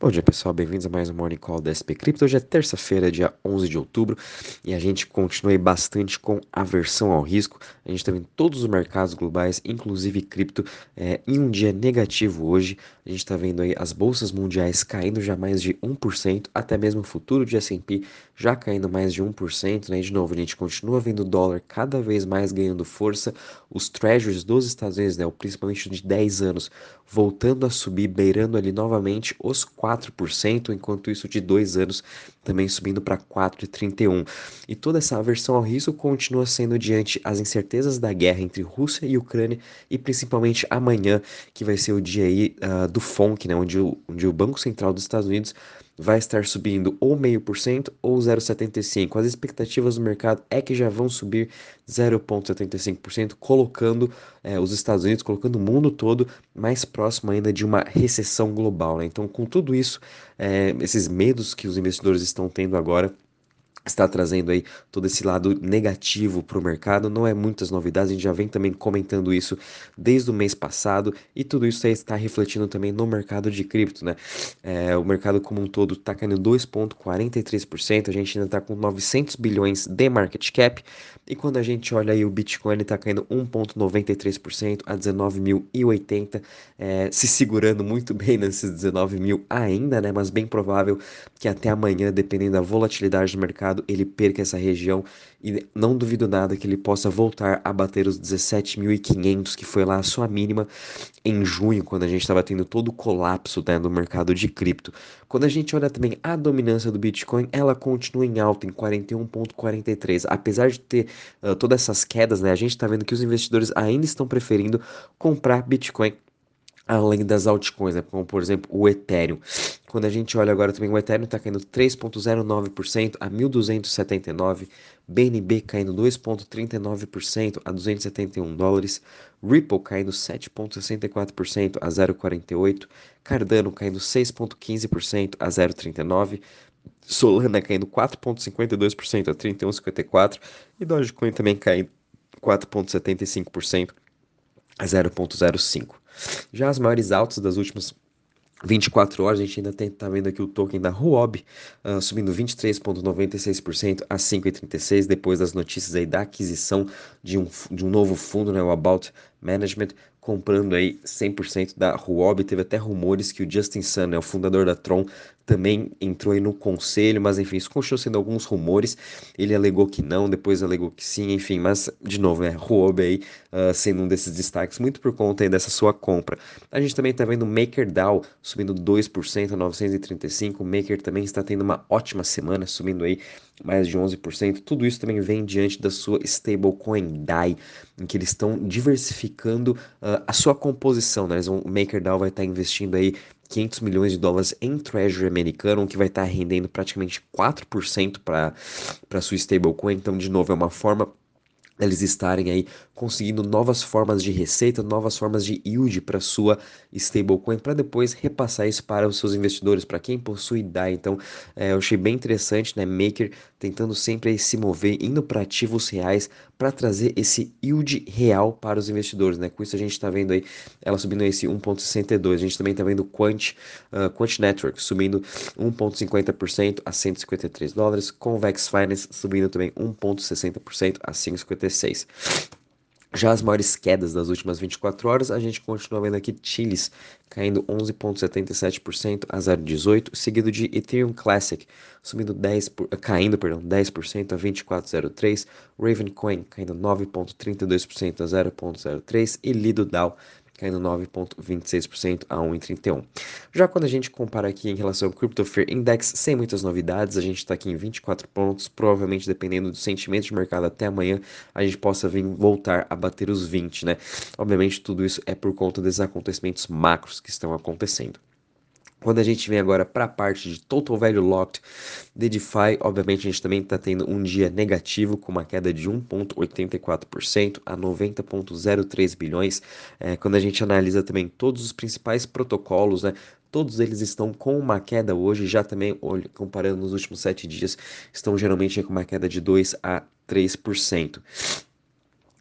Bom dia pessoal, bem-vindos a mais um Morning Call da SP Crypto. Hoje é terça-feira, dia 11 de outubro, e a gente continua bastante com aversão ao risco. A gente está vendo todos os mercados globais, inclusive cripto, é, em um dia negativo hoje. A gente está vendo aí as bolsas mundiais caindo já mais de 1%, até mesmo o futuro de S&P já caindo mais de 1%, né? E de novo, a gente continua vendo o dólar cada vez mais ganhando força, os treasuries dos Estados Unidos, né, principalmente de 10 anos, voltando a subir, beirando ali novamente os 4 4%, enquanto isso de dois anos também subindo para 4,31%. E toda essa aversão ao risco continua sendo diante as incertezas da guerra entre Rússia e Ucrânia e principalmente amanhã, que vai ser o dia aí uh, do FONC, né, onde o, onde o Banco Central dos Estados Unidos vai estar subindo ou meio por cento ou 0,75. As expectativas do mercado é que já vão subir 0,75%, colocando é, os Estados Unidos, colocando o mundo todo mais próximo ainda de uma recessão global. Né? Então, com tudo isso, é, esses medos que os investidores estão tendo agora está trazendo aí todo esse lado negativo para o mercado. Não é muitas novidades, a gente já vem também comentando isso desde o mês passado e tudo isso aí está refletindo também no mercado de cripto, né? É, o mercado como um todo está caindo 2,43%, a gente ainda está com 900 bilhões de market cap e quando a gente olha aí o Bitcoin está caindo 1,93% a 19.080, é, se segurando muito bem nesses 19 mil ainda, né? Mas bem provável que até amanhã, dependendo da volatilidade do mercado mercado ele perca essa região e não duvido nada que ele possa voltar a bater os 17.500, que foi lá a sua mínima em junho, quando a gente estava tendo todo o colapso né, do mercado de cripto. Quando a gente olha também a dominância do Bitcoin, ela continua em alta, em 41,43. Apesar de ter uh, todas essas quedas, né, a gente está vendo que os investidores ainda estão preferindo comprar Bitcoin além das altcoins, né? como por exemplo o Ethereum. Quando a gente olha agora também, o Ethereum está caindo 3,09% a 1.279, BNB caindo 2,39% a 271 dólares, Ripple caindo 7,64% a 0,48, Cardano caindo 6,15% a 0,39, Solana caindo 4,52% a 31,54 e Dogecoin também caindo 4,75% a 0,05. Já as maiores altas das últimas 24 horas, a gente ainda está vendo aqui o token da Huobi uh, subindo 23,96% a 5,36 depois das notícias aí da aquisição de um, de um novo fundo, né, o About Management, comprando aí 100% da Huobi. Teve até rumores que o Justin Sun, né, o fundador da Tron, também entrou aí no conselho, mas enfim, isso continuou sendo alguns rumores. Ele alegou que não, depois alegou que sim, enfim, mas de novo, né, Huobi aí uh, sendo um desses destaques, muito por conta aí dessa sua compra. A gente também tá vendo MakerDAO subindo 2% a 935, o Maker também está tendo uma ótima semana, subindo aí mais de 11%. Tudo isso também vem diante da sua stablecoin DAI, em que eles estão diversificando uh, a sua composição, né? o MakerDAO vai estar investindo aí 500 milhões de dólares em Treasury americano, que vai estar rendendo praticamente 4% para a sua stablecoin. Então, de novo, é uma forma eles estarem aí conseguindo novas formas de receita, novas formas de yield para sua stablecoin, para depois repassar isso para os seus investidores, para quem possui DAI. Então, é, eu achei bem interessante, né? Maker tentando sempre aí se mover, indo para ativos reais, para trazer esse yield real para os investidores, né? Com isso a gente está vendo aí ela subindo esse 1,62. A gente também está vendo Quant, uh, Quant Network subindo 1,50% a 153 dólares, Convex Finance subindo também 1,60% a 5,56. Já as maiores quedas das últimas 24 horas, a gente continua vendo aqui Chiles caindo 11,77% a 0,18, seguido de Ethereum Classic subindo 10 por, caindo, perdão, 10% a 24,03, Ravencoin caindo 9,32% a 0,03 e Lido DAO caindo 9,26% a 1,31. Já quando a gente compara aqui em relação ao Crypto Fear Index, sem muitas novidades, a gente está aqui em 24 pontos, provavelmente dependendo do sentimento de mercado até amanhã, a gente possa vir voltar a bater os 20, né? Obviamente tudo isso é por conta desses acontecimentos macros que estão acontecendo. Quando a gente vem agora para a parte de Total Value Locked de DeFi, obviamente a gente também está tendo um dia negativo com uma queda de 1,84% a 90,03 bilhões. É, quando a gente analisa também todos os principais protocolos, né, todos eles estão com uma queda hoje, já também comparando nos últimos sete dias, estão geralmente com uma queda de 2 a 3%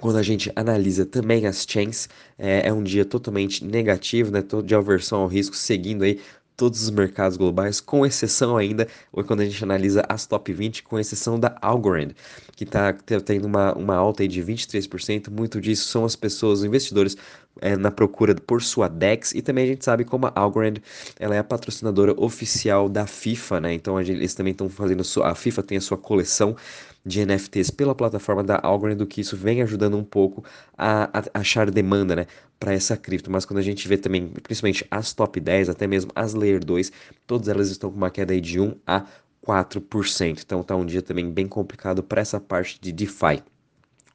quando a gente analisa também as chains, é, é, um dia totalmente negativo, né? De aversão ao risco, seguindo aí todos os mercados globais, com exceção ainda, ou quando a gente analisa as top 20, com exceção da Algorand, que está tendo uma, uma alta de 23%. Muito disso são as pessoas, os investidores, é, na procura por sua DEX. E também a gente sabe como a Algorand ela é a patrocinadora oficial da FIFA, né? Então eles também estão fazendo. A FIFA tem a sua coleção de NFTs pela plataforma da Algorand, do que isso vem ajudando um pouco a, a achar demanda, né, para essa cripto. Mas quando a gente vê também, principalmente as top 10, até mesmo as Layer 2, todas elas estão com uma queda aí de 1 a 4%. Então tá um dia também bem complicado para essa parte de DeFi.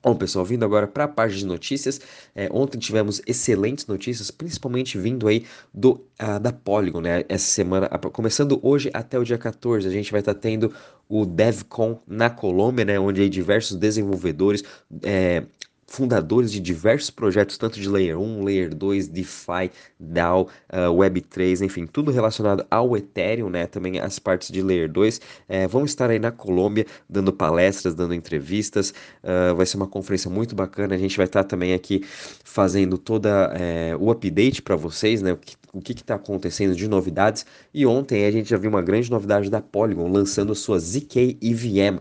Bom, pessoal, vindo agora para a parte de notícias. É, ontem tivemos excelentes notícias, principalmente vindo aí do uh, da Polygon, né? Essa semana, começando hoje até o dia 14, a gente vai estar tá tendo o DevCon na Colômbia, né? Onde aí diversos desenvolvedores, é, fundadores de diversos projetos, tanto de Layer 1, Layer 2, DeFi, DAO, uh, ah, Web3, enfim, tudo relacionado ao Ethereum, né? Também as partes de Layer 2, é, vão estar aí na Colômbia dando palestras, dando entrevistas. Uh, vai ser uma conferência muito bacana. A gente vai estar também aqui fazendo toda é, o update para vocês, né? O que está acontecendo de novidades. E ontem a gente já viu uma grande novidade da Polygon lançando sua ZK EVM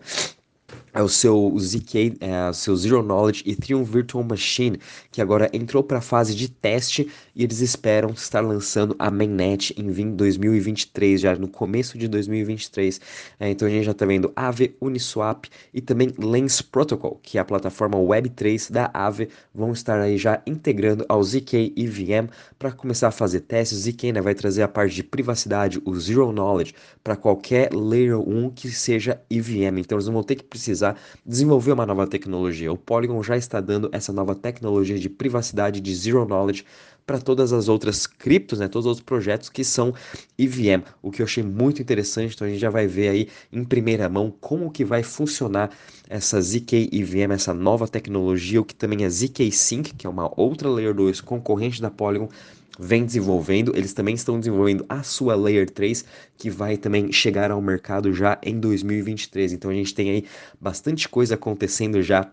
é o seu ZK, é, o seu Zero Knowledge Ethereum Virtual Machine, que agora entrou para a fase de teste e eles esperam estar lançando a mainnet em 2023, já no começo de 2023. É, então a gente já está vendo Aave, Uniswap e também Lens Protocol, que é a plataforma Web3 da Aave, vão estar aí já integrando ao ZK EVM para começar a fazer testes. O ZK né, vai trazer a parte de privacidade, o Zero Knowledge, para qualquer Layer 1 que seja EVM. Então eles vão ter que precisar precisar desenvolver uma nova tecnologia. O Polygon já está dando essa nova tecnologia de privacidade de Zero Knowledge para todas as outras criptos, né, todos os outros projetos que são EVM, o que eu achei muito interessante, então a gente já vai ver aí em primeira mão como que vai funcionar essa ZK EVM, essa nova tecnologia, o que também é ZK Sync, que é uma outra Layer 2 concorrente da Polygon, vem desenvolvendo, eles também estão desenvolvendo a sua Layer 3, que vai também chegar ao mercado já em 2023. Então a gente tem aí bastante coisa acontecendo já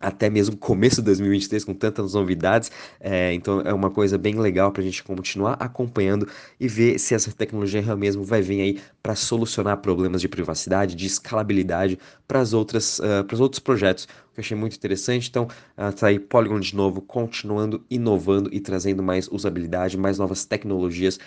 até mesmo começo de 2023 com tantas novidades, é, então é uma coisa bem legal para a gente continuar acompanhando e ver se essa tecnologia mesmo vai vir aí para solucionar problemas de privacidade, de escalabilidade para as outras uh, para os outros projetos, que eu achei muito interessante. Então uh, tá aí Polygon de novo continuando inovando e trazendo mais usabilidade, mais novas tecnologias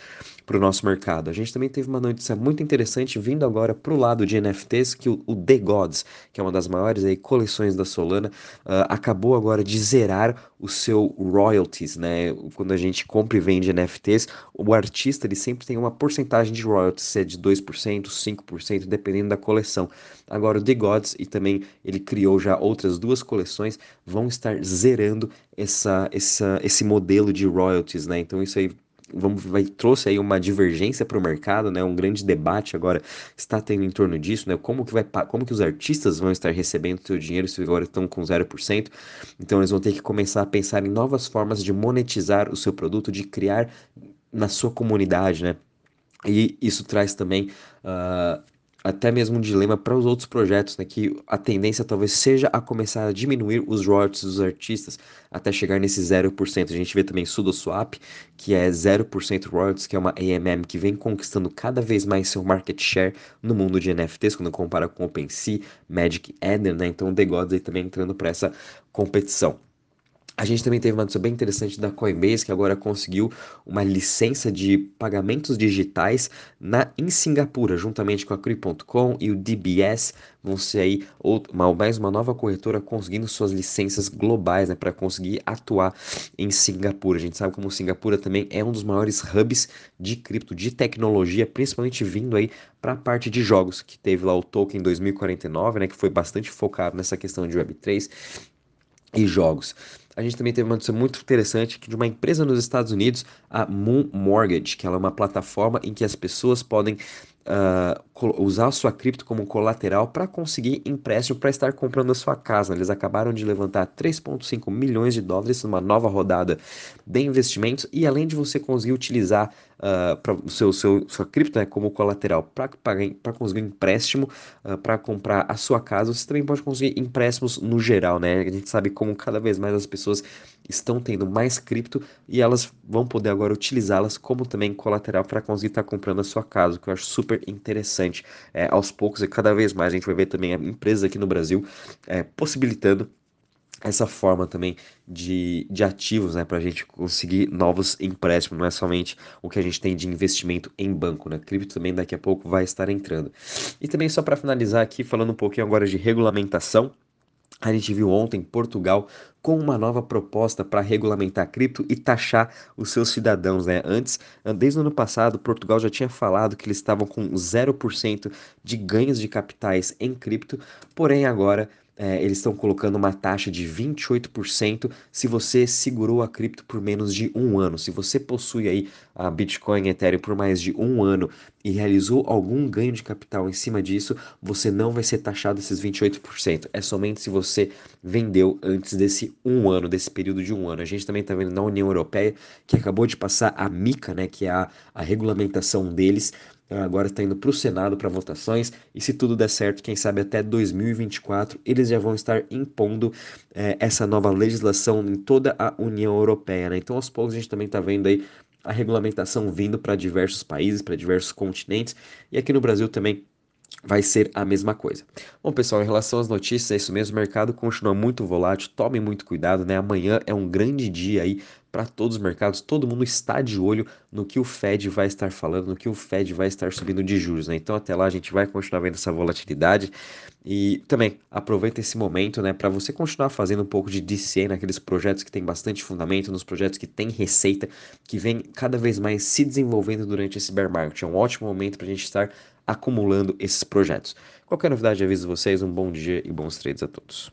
para o nosso mercado. A gente também teve uma notícia muito interessante vindo agora para o lado de NFTs, que o, o, The Gods, que é uma das maiores aí, coleções da Solana, uh, acabou agora de zerar o seu royalties, né? Quando a gente compra e vende NFTs, o artista ele sempre tem uma porcentagem de royalties, se é de 2%, 5%, dependendo da coleção. Agora o The Gods, e também ele criou já outras duas coleções, vão estar zerando essa, essa, esse modelo de royalties, né? Então isso aí vamos, vai, trouxe aí uma divergência para o mercado, né? Um grande debate agora está tendo em torno disso, né? Como que vai, como que os artistas vão estar recebendo seu dinheiro se agora estão com 0%? Então eles vão ter que começar a pensar em novas formas de monetizar o seu produto, de criar na sua comunidade, né? E isso traz também uh, até mesmo um dilema para os outros projetos, né, que a tendência talvez seja a começar a diminuir os royalties dos artistas até chegar nesse 0%. A gente vê também SudoSwap, que é 0% royalties, que é uma AMM que vem conquistando cada vez mais seu market share no mundo de NFTs, quando compara com OpenSea, Magic Eden, né? Então o The Gods aí também entrando para essa competição. A gente também teve uma notícia bem interessante da Coinbase, que agora conseguiu uma licença de pagamentos digitais na, em Singapura, juntamente com a Cri.com e o DBS, vão ser aí uma, mais uma nova corretora conseguindo suas licenças globais né, para conseguir atuar em Singapura. A gente sabe como Singapura também é um dos maiores hubs de cripto, de tecnologia, principalmente vindo aí para a parte de jogos, que teve lá o Token 2049, né, que foi bastante focado nessa questão de Web3 e jogos. A gente também teve uma notícia muito interessante de uma empresa nos Estados Unidos, a Moon Mortgage, que ela é uma plataforma em que as pessoas podem uh, usar a sua cripto como colateral para conseguir empréstimo para estar comprando a sua casa. Eles acabaram de levantar 3,5 milhões de dólares numa nova rodada de investimentos e além de você conseguir utilizar uh, seu, seu, sua cripto né, como colateral para conseguir empréstimo uh, para comprar a sua casa, você também pode conseguir empréstimos no geral, né? A gente sabe como cada vez mais as pessoas estão tendo mais cripto e elas vão poder agora utilizá-las como também colateral para conseguir estar tá comprando a sua casa, que eu acho super interessante. É, aos poucos e cada vez mais a gente vai ver também empresas aqui no Brasil é, possibilitando essa forma também de, de ativos, né, para a gente conseguir novos empréstimos, não é somente o que a gente tem de investimento em banco, né? Cripto também daqui a pouco vai estar entrando. E também só para finalizar aqui, falando um pouquinho agora de regulamentação, a gente viu ontem Portugal com uma nova proposta para regulamentar cripto e taxar os seus cidadãos. Né? Antes, desde o ano passado, Portugal já tinha falado que eles estavam com 0% de ganhos de capitais em cripto, porém agora é, eles estão colocando uma taxa de 28% se você segurou a cripto por menos de um ano. Se você possui aí a Bitcoin Ethereum por mais de um ano e realizou algum ganho de capital em cima disso, você não vai ser taxado esses 28%. É somente se você vendeu antes desse um ano, desse período de um ano. A gente também está vendo na União Europeia que acabou de passar a MICA, né, que é a, a regulamentação deles, agora está indo para o Senado para votações e se tudo der certo, quem sabe até 2024 eles já vão estar impondo é, essa nova legislação em toda a União Europeia. Né? Então aos poucos a gente também está vendo aí a regulamentação vindo para diversos países, para diversos continentes e aqui no Brasil também vai ser a mesma coisa. Bom, pessoal, em relação às notícias, é isso mesmo, o mercado continua muito volátil, tome muito cuidado, né? Amanhã é um grande dia aí para todos os mercados, todo mundo está de olho no que o Fed vai estar falando, no que o Fed vai estar subindo de juros, né? Então até lá a gente vai continuar vendo essa volatilidade e também aproveita esse momento, né, para você continuar fazendo um pouco de DCA naqueles projetos que tem bastante fundamento, nos projetos que tem receita, que vem cada vez mais se desenvolvendo durante esse bear market. É um ótimo momento para a gente estar acumulando esses projetos. Qualquer novidade, aviso vocês. Um bom dia e bons trades a todos.